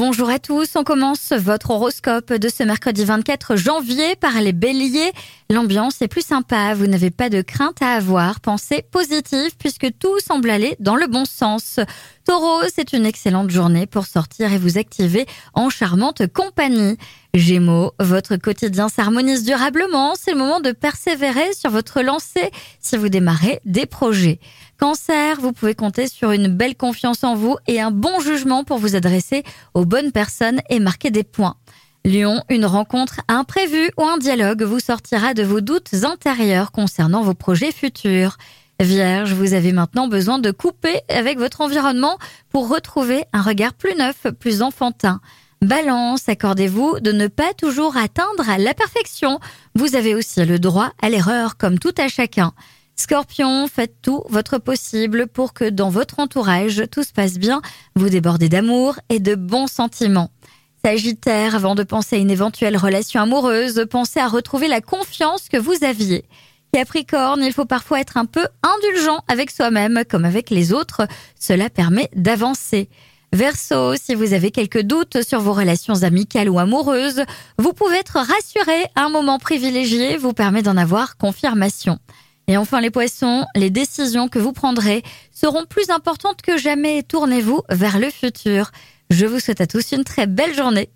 Bonjour à tous, on commence votre horoscope de ce mercredi 24 janvier par les béliers. L'ambiance est plus sympa, vous n'avez pas de crainte à avoir, pensez positif puisque tout semble aller dans le bon sens. Taureau, c'est une excellente journée pour sortir et vous activer en charmante compagnie. Gémeaux, votre quotidien s'harmonise durablement, c'est le moment de persévérer sur votre lancée si vous démarrez des projets. Cancer, vous pouvez compter sur une belle confiance en vous et un bon jugement pour vous adresser aux bonnes personnes et marquer des points. Lion, une rencontre imprévue ou un dialogue vous sortira de vos doutes intérieurs concernant vos projets futurs. Vierge, vous avez maintenant besoin de couper avec votre environnement pour retrouver un regard plus neuf, plus enfantin. Balance, accordez-vous de ne pas toujours atteindre la perfection. Vous avez aussi le droit à l'erreur comme tout à chacun. Scorpion, faites tout votre possible pour que dans votre entourage tout se passe bien, vous débordez d'amour et de bons sentiments. Sagittaire, avant de penser à une éventuelle relation amoureuse, pensez à retrouver la confiance que vous aviez. Capricorne, il faut parfois être un peu indulgent avec soi-même comme avec les autres, cela permet d'avancer. Verseau, si vous avez quelques doutes sur vos relations amicales ou amoureuses, vous pouvez être rassuré, un moment privilégié vous permet d'en avoir confirmation. Et enfin les poissons, les décisions que vous prendrez seront plus importantes que jamais. Tournez-vous vers le futur. Je vous souhaite à tous une très belle journée.